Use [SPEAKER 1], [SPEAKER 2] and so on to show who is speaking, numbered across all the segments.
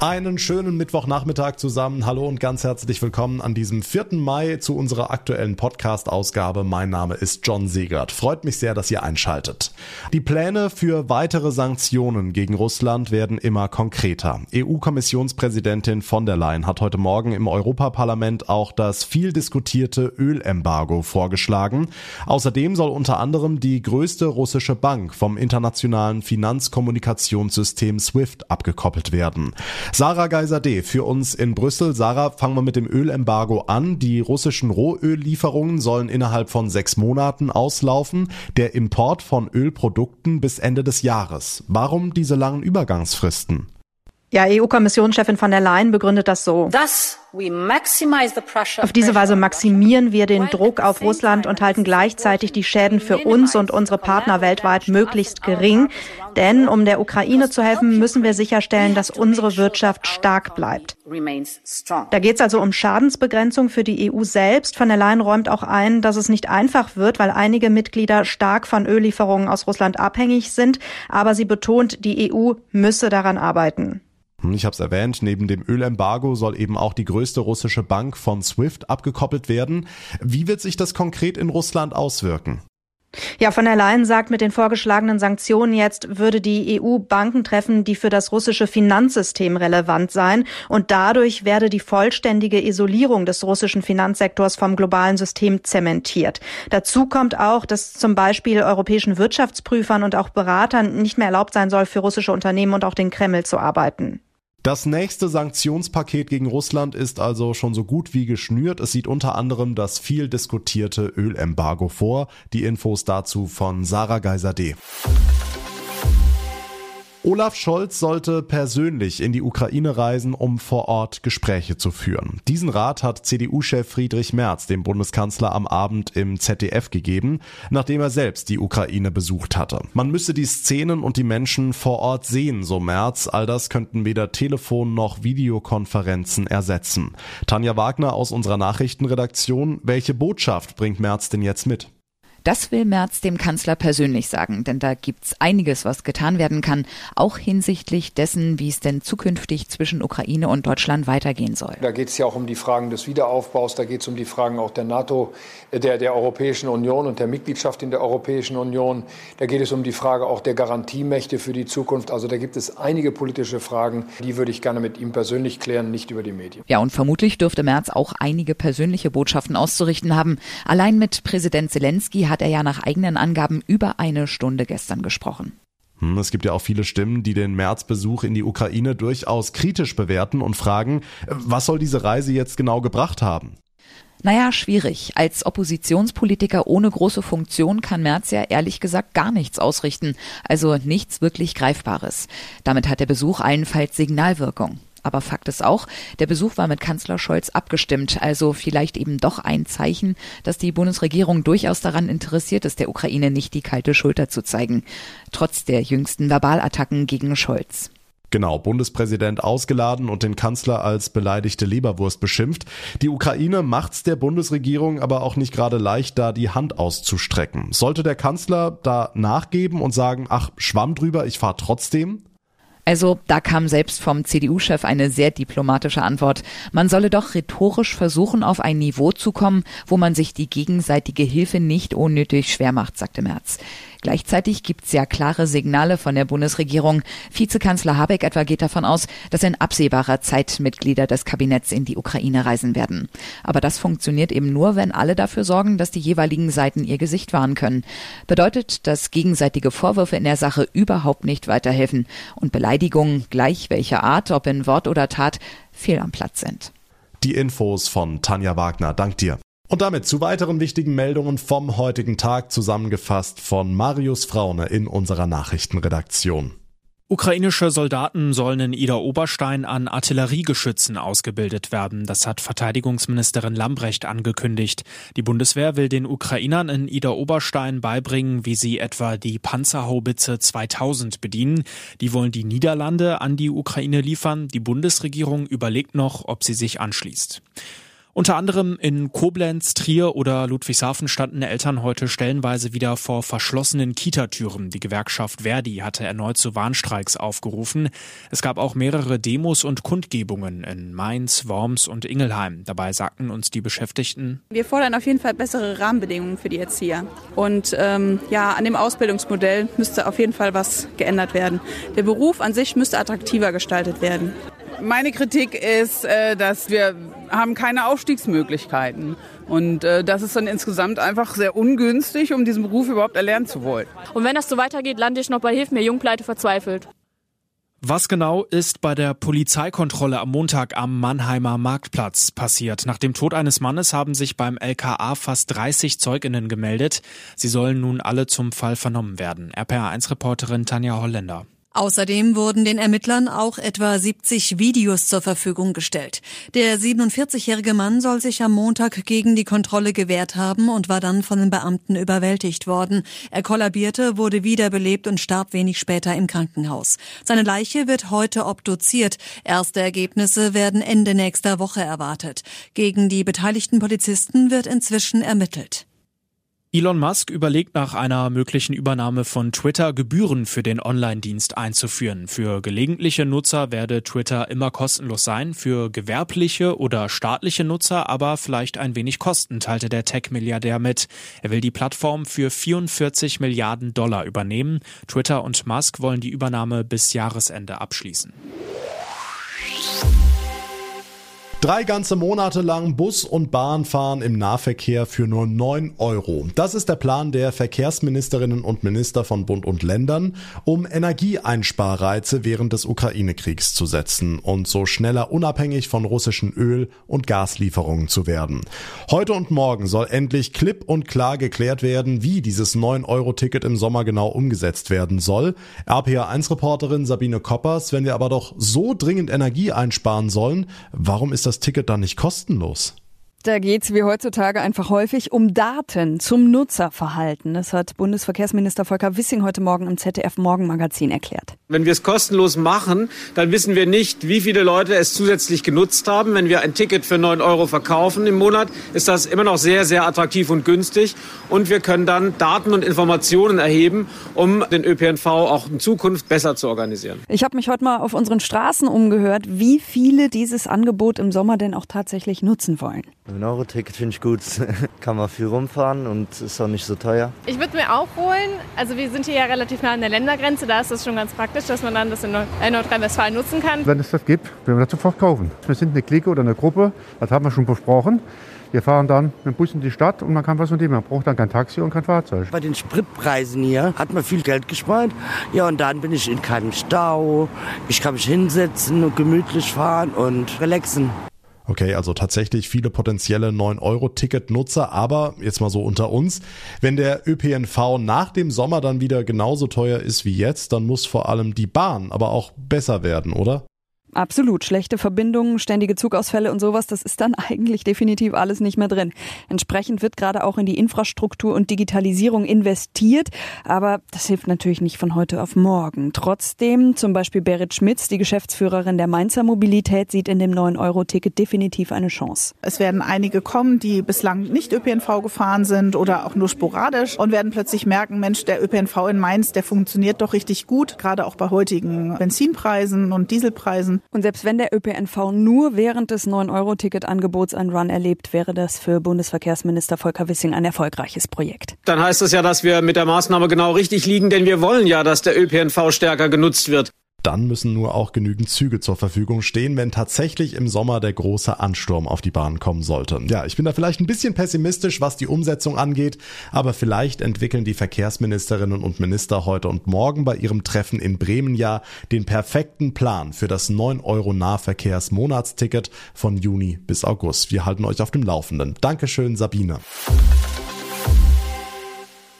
[SPEAKER 1] Einen schönen Mittwochnachmittag zusammen. Hallo und ganz herzlich willkommen an diesem 4. Mai zu unserer aktuellen Podcast-Ausgabe. Mein Name ist John Segert. Freut mich sehr, dass ihr einschaltet. Die Pläne für weitere Sanktionen gegen Russland werden immer konkreter. EU-Kommissionspräsidentin von der Leyen hat heute Morgen im Europaparlament auch das viel diskutierte Ölembargo vorgeschlagen. Außerdem soll unter anderem die größte russische Bank vom internationalen Finanzkommunikationssystem SWIFT abgekoppelt werden. Sarah Geiser-D für uns in Brüssel. Sarah, fangen wir mit dem Ölembargo an. Die russischen Rohöllieferungen sollen innerhalb von sechs Monaten auslaufen. Der Import von Ölprodukten bis Ende des Jahres. Warum diese langen Übergangsfristen?
[SPEAKER 2] Ja, EU-Kommissionschefin von der Leyen begründet das so.
[SPEAKER 3] Das
[SPEAKER 2] auf diese Weise maximieren wir den Druck auf Russland und halten gleichzeitig die Schäden für uns und unsere Partner weltweit möglichst gering. Denn um der Ukraine zu helfen, müssen wir sicherstellen, dass unsere Wirtschaft stark bleibt. Da geht es also um Schadensbegrenzung für die EU selbst. Von der Leyen räumt auch ein, dass es nicht einfach wird, weil einige Mitglieder stark von Öllieferungen aus Russland abhängig sind. Aber sie betont, die EU müsse daran arbeiten.
[SPEAKER 1] Hm, ich habe es erwähnt, neben dem Ölembargo soll eben auch die größte russische Bank von SWIFT abgekoppelt werden. Wie wird sich das konkret in Russland auswirken?
[SPEAKER 2] Ja, von der Leyen sagt, mit den vorgeschlagenen Sanktionen jetzt würde die EU Banken treffen, die für das russische Finanzsystem relevant seien. Und dadurch werde die vollständige Isolierung des russischen Finanzsektors vom globalen System zementiert. Dazu kommt auch, dass zum Beispiel europäischen Wirtschaftsprüfern und auch Beratern nicht mehr erlaubt sein soll, für russische Unternehmen und auch den Kreml zu arbeiten.
[SPEAKER 1] Das nächste Sanktionspaket gegen Russland ist also schon so gut wie geschnürt. Es sieht unter anderem das viel diskutierte Ölembargo vor. Die Infos dazu von Sarah Geiser-D. Olaf Scholz sollte persönlich in die Ukraine reisen, um vor Ort Gespräche zu führen. Diesen Rat hat CDU-Chef Friedrich Merz dem Bundeskanzler am Abend im ZDF gegeben, nachdem er selbst die Ukraine besucht hatte. Man müsse die Szenen und die Menschen vor Ort sehen, so Merz. All das könnten weder Telefon noch Videokonferenzen ersetzen. Tanja Wagner aus unserer Nachrichtenredaktion, welche Botschaft bringt Merz denn jetzt mit?
[SPEAKER 4] Das will Merz dem Kanzler persönlich sagen, denn da gibt's einiges, was getan werden kann, auch hinsichtlich dessen, wie es denn zukünftig zwischen Ukraine und Deutschland weitergehen soll.
[SPEAKER 5] Da geht es ja auch um die Fragen des Wiederaufbaus, da geht es um die Fragen auch der NATO, äh, der, der Europäischen Union und der Mitgliedschaft in der Europäischen Union. Da geht es um die Frage auch der Garantiemächte für die Zukunft. Also da gibt es einige politische Fragen, die würde ich gerne mit ihm persönlich klären, nicht über die Medien.
[SPEAKER 4] Ja, und vermutlich dürfte Merz auch einige persönliche Botschaften auszurichten haben. Allein mit Präsident Zelensky hat hat er ja nach eigenen Angaben über eine Stunde gestern gesprochen.
[SPEAKER 1] Hm, es gibt ja auch viele Stimmen, die den Märzbesuch in die Ukraine durchaus kritisch bewerten und fragen, was soll diese Reise jetzt genau gebracht haben?
[SPEAKER 4] Naja, schwierig. Als Oppositionspolitiker ohne große Funktion kann Merz ja ehrlich gesagt gar nichts ausrichten, also nichts wirklich Greifbares. Damit hat der Besuch allenfalls Signalwirkung. Aber Fakt ist auch, der Besuch war mit Kanzler Scholz abgestimmt, also vielleicht eben doch ein Zeichen, dass die Bundesregierung durchaus daran interessiert ist, der Ukraine nicht die kalte Schulter zu zeigen, trotz der jüngsten Verbalattacken gegen Scholz.
[SPEAKER 1] Genau, Bundespräsident ausgeladen und den Kanzler als beleidigte Leberwurst beschimpft. Die Ukraine macht's der Bundesregierung aber auch nicht gerade leicht, da die Hand auszustrecken. Sollte der Kanzler da nachgeben und sagen, ach, schwamm drüber, ich fahr trotzdem?
[SPEAKER 4] Also da kam selbst vom CDU-Chef eine sehr diplomatische Antwort. Man solle doch rhetorisch versuchen, auf ein Niveau zu kommen, wo man sich die gegenseitige Hilfe nicht unnötig schwer macht, sagte Merz. Gleichzeitig gibt's ja klare Signale von der Bundesregierung. Vizekanzler Habeck etwa geht davon aus, dass in absehbarer Zeit Mitglieder des Kabinetts in die Ukraine reisen werden. Aber das funktioniert eben nur, wenn alle dafür sorgen, dass die jeweiligen Seiten ihr Gesicht wahren können. Bedeutet, dass gegenseitige Vorwürfe in der Sache überhaupt nicht weiterhelfen und Beleidigungen, gleich welcher Art, ob in Wort oder Tat, fehl am Platz sind.
[SPEAKER 1] Die Infos von Tanja Wagner. Dank dir. Und damit zu weiteren wichtigen Meldungen vom heutigen Tag zusammengefasst von Marius Fraune in unserer Nachrichtenredaktion.
[SPEAKER 6] Ukrainische Soldaten sollen in Ida Oberstein an Artilleriegeschützen ausgebildet werden. Das hat Verteidigungsministerin Lambrecht angekündigt. Die Bundeswehr will den Ukrainern in Ida Oberstein beibringen, wie sie etwa die Panzerhaubitze 2000 bedienen. Die wollen die Niederlande an die Ukraine liefern. Die Bundesregierung überlegt noch, ob sie sich anschließt. Unter anderem in Koblenz, Trier oder Ludwigshafen standen Eltern heute stellenweise wieder vor verschlossenen Kitatüren. Die Gewerkschaft Verdi hatte erneut zu Warnstreiks aufgerufen. Es gab auch mehrere Demos und Kundgebungen in Mainz, Worms und Ingelheim. Dabei sagten uns die Beschäftigten,
[SPEAKER 3] wir fordern auf jeden Fall bessere Rahmenbedingungen für die Erzieher. Und ähm, ja, an dem Ausbildungsmodell müsste auf jeden Fall was geändert werden. Der Beruf an sich müsste attraktiver gestaltet werden.
[SPEAKER 7] Meine Kritik ist, äh, dass wir haben keine Aufstiegsmöglichkeiten. Und äh, das ist dann insgesamt einfach sehr ungünstig, um diesen Beruf überhaupt erlernen zu wollen.
[SPEAKER 8] Und wenn das so weitergeht, lande ich noch bei Hilf mir Jungpleite verzweifelt.
[SPEAKER 6] Was genau ist bei der Polizeikontrolle am Montag am Mannheimer Marktplatz passiert? Nach dem Tod eines Mannes haben sich beim LKA fast 30 Zeuginnen gemeldet. Sie sollen nun alle zum Fall vernommen werden. RPA1-Reporterin Tanja Holländer.
[SPEAKER 9] Außerdem wurden den Ermittlern auch etwa 70 Videos zur Verfügung gestellt. Der 47-jährige Mann soll sich am Montag gegen die Kontrolle gewehrt haben und war dann von den Beamten überwältigt worden. Er kollabierte, wurde wiederbelebt und starb wenig später im Krankenhaus. Seine Leiche wird heute obduziert. Erste Ergebnisse werden Ende nächster Woche erwartet. Gegen die beteiligten Polizisten wird inzwischen ermittelt.
[SPEAKER 6] Elon Musk überlegt nach einer möglichen Übernahme von Twitter Gebühren für den Online-Dienst einzuführen. Für gelegentliche Nutzer werde Twitter immer kostenlos sein, für gewerbliche oder staatliche Nutzer aber vielleicht ein wenig Kosten, teilte der Tech-Milliardär mit. Er will die Plattform für 44 Milliarden Dollar übernehmen. Twitter und Musk wollen die Übernahme bis Jahresende abschließen.
[SPEAKER 1] Drei ganze Monate lang Bus und Bahn fahren im Nahverkehr für nur neun Euro. Das ist der Plan der Verkehrsministerinnen und Minister von Bund und Ländern, um Energieeinsparreize während des Ukraine-Kriegs zu setzen und so schneller unabhängig von russischen Öl- und Gaslieferungen zu werden. Heute und morgen soll endlich klipp und klar geklärt werden, wie dieses 9-Euro-Ticket im Sommer genau umgesetzt werden soll. RPA1-Reporterin Sabine Koppers, wenn wir aber doch so dringend Energie einsparen sollen, warum ist das das Ticket dann nicht kostenlos?
[SPEAKER 10] Da geht es wie heutzutage einfach häufig um Daten zum Nutzerverhalten. Das hat Bundesverkehrsminister Volker Wissing heute Morgen im ZDF Morgenmagazin erklärt.
[SPEAKER 11] Wenn wir es kostenlos machen, dann wissen wir nicht, wie viele Leute es zusätzlich genutzt haben. Wenn wir ein Ticket für 9 Euro verkaufen im Monat, ist das immer noch sehr, sehr attraktiv und günstig. Und wir können dann Daten und Informationen erheben, um den ÖPNV auch in Zukunft besser zu organisieren.
[SPEAKER 10] Ich habe mich heute mal auf unseren Straßen umgehört, wie viele dieses Angebot im Sommer denn auch tatsächlich nutzen wollen.
[SPEAKER 12] Ein Euro-Ticket finde ich gut. Kann man viel rumfahren und ist auch nicht so teuer.
[SPEAKER 8] Ich würde mir auch holen. Also wir sind hier ja relativ nah an der Ländergrenze. Da ist das schon ganz praktisch, dass man dann das in Nordrhein-Westfalen nutzen kann.
[SPEAKER 13] Wenn es das gibt, werden wir das sofort kaufen. Wir sind eine Clique oder eine Gruppe. Das haben wir schon besprochen. Wir fahren dann mit dem Bus in die Stadt und man kann was unternehmen. Man braucht dann kein Taxi und kein Fahrzeug.
[SPEAKER 14] Bei den Spritpreisen hier hat man viel Geld gespart. Ja, und dann bin ich in keinem Stau. Ich kann mich hinsetzen und gemütlich fahren und relaxen.
[SPEAKER 1] Okay, also tatsächlich viele potenzielle 9-Euro-Ticket-Nutzer, aber jetzt mal so unter uns, wenn der ÖPNV nach dem Sommer dann wieder genauso teuer ist wie jetzt, dann muss vor allem die Bahn aber auch besser werden, oder?
[SPEAKER 10] Absolut. Schlechte Verbindungen, ständige Zugausfälle und sowas, das ist dann eigentlich definitiv alles nicht mehr drin. Entsprechend wird gerade auch in die Infrastruktur und Digitalisierung investiert, aber das hilft natürlich nicht von heute auf morgen. Trotzdem, zum Beispiel Berit Schmitz, die Geschäftsführerin der Mainzer Mobilität, sieht in dem 9-Euro-Ticket definitiv eine Chance.
[SPEAKER 15] Es werden einige kommen, die bislang nicht ÖPNV gefahren sind oder auch nur sporadisch und werden plötzlich merken, Mensch, der ÖPNV in Mainz, der funktioniert doch richtig gut, gerade auch bei heutigen Benzinpreisen und Dieselpreisen.
[SPEAKER 10] Und selbst wenn der ÖPNV nur während des 9-Euro-Ticket-Angebots einen Run erlebt, wäre das für Bundesverkehrsminister Volker Wissing ein erfolgreiches Projekt.
[SPEAKER 11] Dann heißt das ja, dass wir mit der Maßnahme genau richtig liegen, denn wir wollen ja, dass der ÖPNV stärker genutzt wird.
[SPEAKER 1] Dann müssen nur auch genügend Züge zur Verfügung stehen, wenn tatsächlich im Sommer der große Ansturm auf die Bahn kommen sollte. Ja, ich bin da vielleicht ein bisschen pessimistisch, was die Umsetzung angeht, aber vielleicht entwickeln die Verkehrsministerinnen und Minister heute und morgen bei ihrem Treffen in Bremen ja den perfekten Plan für das 9 Euro Nahverkehrsmonatsticket von Juni bis August. Wir halten euch auf dem Laufenden. Dankeschön, Sabine.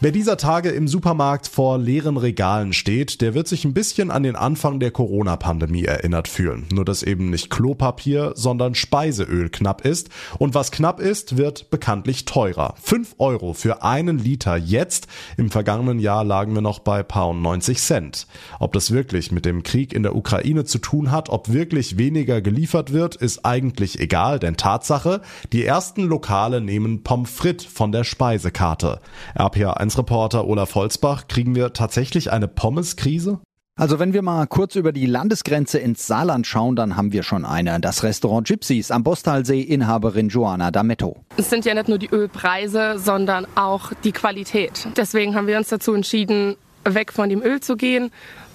[SPEAKER 1] Wer dieser Tage im Supermarkt vor leeren Regalen steht, der wird sich ein bisschen an den Anfang der Corona-Pandemie erinnert fühlen. Nur dass eben nicht Klopapier, sondern Speiseöl knapp ist. Und was knapp ist, wird bekanntlich teurer. 5 Euro für einen Liter jetzt. Im vergangenen Jahr lagen wir noch bei paar 90 Cent. Ob das wirklich mit dem Krieg in der Ukraine zu tun hat, ob wirklich weniger geliefert wird, ist eigentlich egal, denn Tatsache, die ersten Lokale nehmen Pommes frites von der Speisekarte. RPA Reporter Olaf Holzbach, kriegen wir tatsächlich eine Pommes-Krise?
[SPEAKER 16] Also wenn wir mal kurz über die Landesgrenze ins Saarland schauen, dann haben wir schon eine. Das Restaurant Gypsies am Bostalsee, Inhaberin Joanna Dametto.
[SPEAKER 17] Es sind ja nicht nur die Ölpreise, sondern auch die Qualität. Deswegen haben wir uns dazu entschieden, weg von dem Öl zu gehen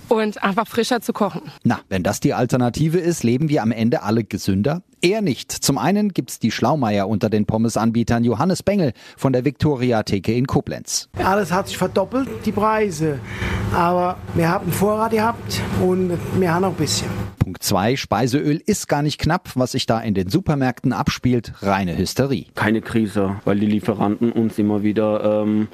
[SPEAKER 17] und einfach frischer zu kochen.
[SPEAKER 16] Na, wenn das die Alternative ist, leben wir am Ende alle gesünder? Eher nicht. Zum einen gibt's die Schlaumeier unter den Pommesanbietern Johannes Bengel von der Victoria Theke in Koblenz.
[SPEAKER 18] Alles hat sich verdoppelt, die Preise. Aber wir haben Vorrat gehabt und wir haben noch ein bisschen.
[SPEAKER 16] Punkt 2. Speiseöl ist gar nicht knapp. Was sich da in den Supermärkten abspielt, reine Hysterie.
[SPEAKER 19] Keine Krise, weil die Lieferanten uns immer wieder ähm,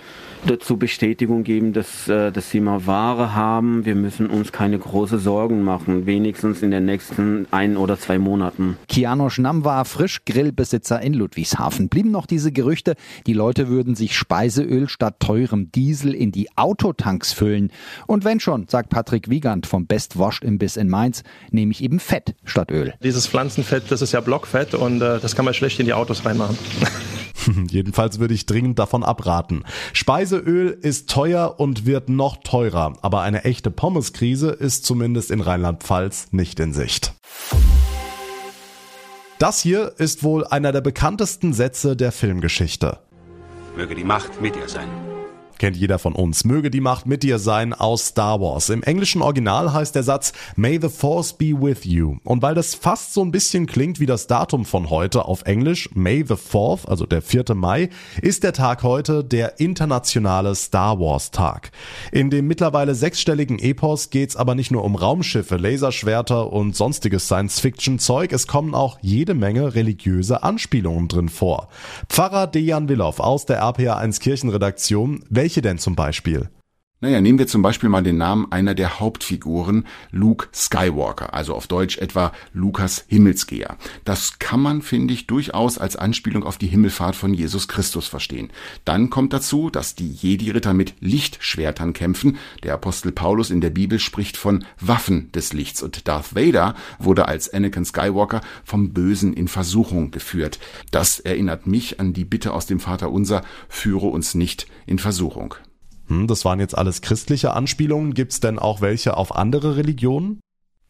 [SPEAKER 19] dazu Bestätigung geben, dass, äh, dass sie mal Ware haben. Wir müssen uns keine große Sorgen machen, wenigstens in den nächsten ein oder zwei Monaten.
[SPEAKER 16] Kiano Schnamm war Frischgrillbesitzer in Ludwigshafen. Blieben noch diese Gerüchte, die Leute würden sich Speiseöl statt teurem Diesel in die Autotanks füllen. Und wenn schon, sagt Patrick Wiegand vom Best Washed Imbiss in Mainz, nehme ich eben Fett statt Öl.
[SPEAKER 20] Dieses Pflanzenfett, das ist ja Blockfett und äh, das kann man schlecht in die Autos reinmachen.
[SPEAKER 1] Jedenfalls würde ich dringend davon abraten. Speiseöl ist teuer und wird noch teurer, aber eine echte Pommeskrise ist zumindest in Rheinland-Pfalz nicht in Sicht. Das hier ist wohl einer der bekanntesten Sätze der Filmgeschichte.
[SPEAKER 21] Möge die Macht mit dir sein
[SPEAKER 1] kennt jeder von uns. Möge die Macht mit dir sein aus Star Wars. Im englischen Original heißt der Satz May the Force be with you. Und weil das fast so ein bisschen klingt wie das Datum von heute auf Englisch, May the 4th, also der 4. Mai, ist der Tag heute der internationale Star Wars Tag. In dem mittlerweile sechsstelligen Epos geht's aber nicht nur um Raumschiffe, Laserschwerter und sonstiges Science-Fiction-Zeug, es kommen auch jede Menge religiöse Anspielungen drin vor. Pfarrer Dejan Willow aus der RPA1 Kirchenredaktion, welche denn zum Beispiel?
[SPEAKER 22] Naja, nehmen wir zum Beispiel mal den Namen einer der Hauptfiguren, Luke Skywalker, also auf Deutsch etwa Lukas Himmelsgeher. Das kann man, finde ich, durchaus als Anspielung auf die Himmelfahrt von Jesus Christus verstehen. Dann kommt dazu, dass die Jedi-Ritter mit Lichtschwertern kämpfen. Der Apostel Paulus in der Bibel spricht von Waffen des Lichts und Darth Vader wurde als Anakin Skywalker vom Bösen in Versuchung geführt. Das erinnert mich an die Bitte aus dem Vater Unser, führe uns nicht in Versuchung.
[SPEAKER 1] Hm, das waren jetzt alles christliche Anspielungen. Gibt's denn auch welche auf andere Religionen?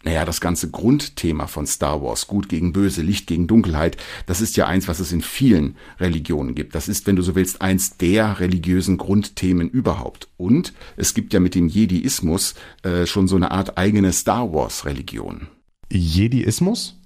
[SPEAKER 22] Naja, das ganze Grundthema von Star Wars, Gut gegen Böse, Licht gegen Dunkelheit, das ist ja eins, was es in vielen Religionen gibt. Das ist, wenn du so willst, eins der religiösen Grundthemen überhaupt. Und es gibt ja mit dem Jediismus äh, schon so eine Art eigene Star Wars-Religion.
[SPEAKER 1] Jediismus?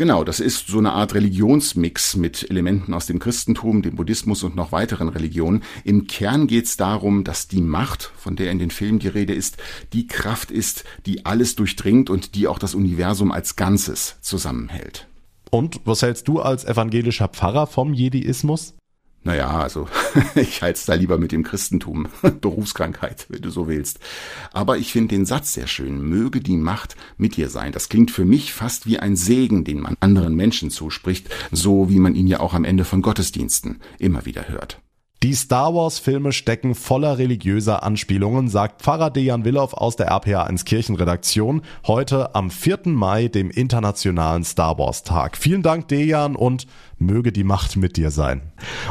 [SPEAKER 22] Genau, das ist so eine Art Religionsmix mit Elementen aus dem Christentum, dem Buddhismus und noch weiteren Religionen. Im Kern geht es darum, dass die Macht, von der in den Filmen die Rede ist, die Kraft ist, die alles durchdringt und die auch das Universum als Ganzes zusammenhält.
[SPEAKER 1] Und was hältst du als evangelischer Pfarrer vom Jediismus?
[SPEAKER 22] Naja, also ich halte es da lieber mit dem Christentum, Berufskrankheit, wenn du so willst. Aber ich finde den Satz sehr schön, möge die Macht mit dir sein. Das klingt für mich fast wie ein Segen, den man anderen Menschen zuspricht, so wie man ihn ja auch am Ende von Gottesdiensten immer wieder hört.
[SPEAKER 1] Die Star Wars Filme stecken voller religiöser Anspielungen, sagt Pfarrer Dejan Willow aus der RPA 1 Kirchenredaktion heute am 4. Mai, dem internationalen Star Wars Tag. Vielen Dank Dejan und möge die Macht mit dir sein.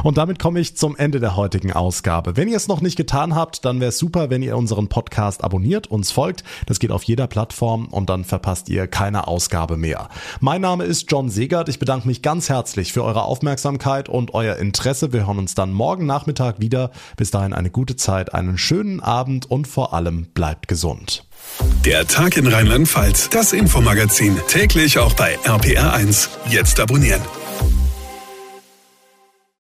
[SPEAKER 1] Und damit komme ich zum Ende der heutigen Ausgabe. Wenn ihr es noch nicht getan habt, dann wäre es super, wenn ihr unseren Podcast abonniert, uns folgt. Das geht auf jeder Plattform und dann verpasst ihr keine Ausgabe mehr. Mein Name ist John Segert. Ich bedanke mich ganz herzlich für eure Aufmerksamkeit und euer Interesse. Wir hören uns dann morgen Nachmittag wieder. Bis dahin eine gute Zeit, einen schönen Abend und vor allem bleibt gesund.
[SPEAKER 23] Der Tag in Rheinland-Pfalz, das Infomagazin, täglich auch bei RPR1. Jetzt abonnieren.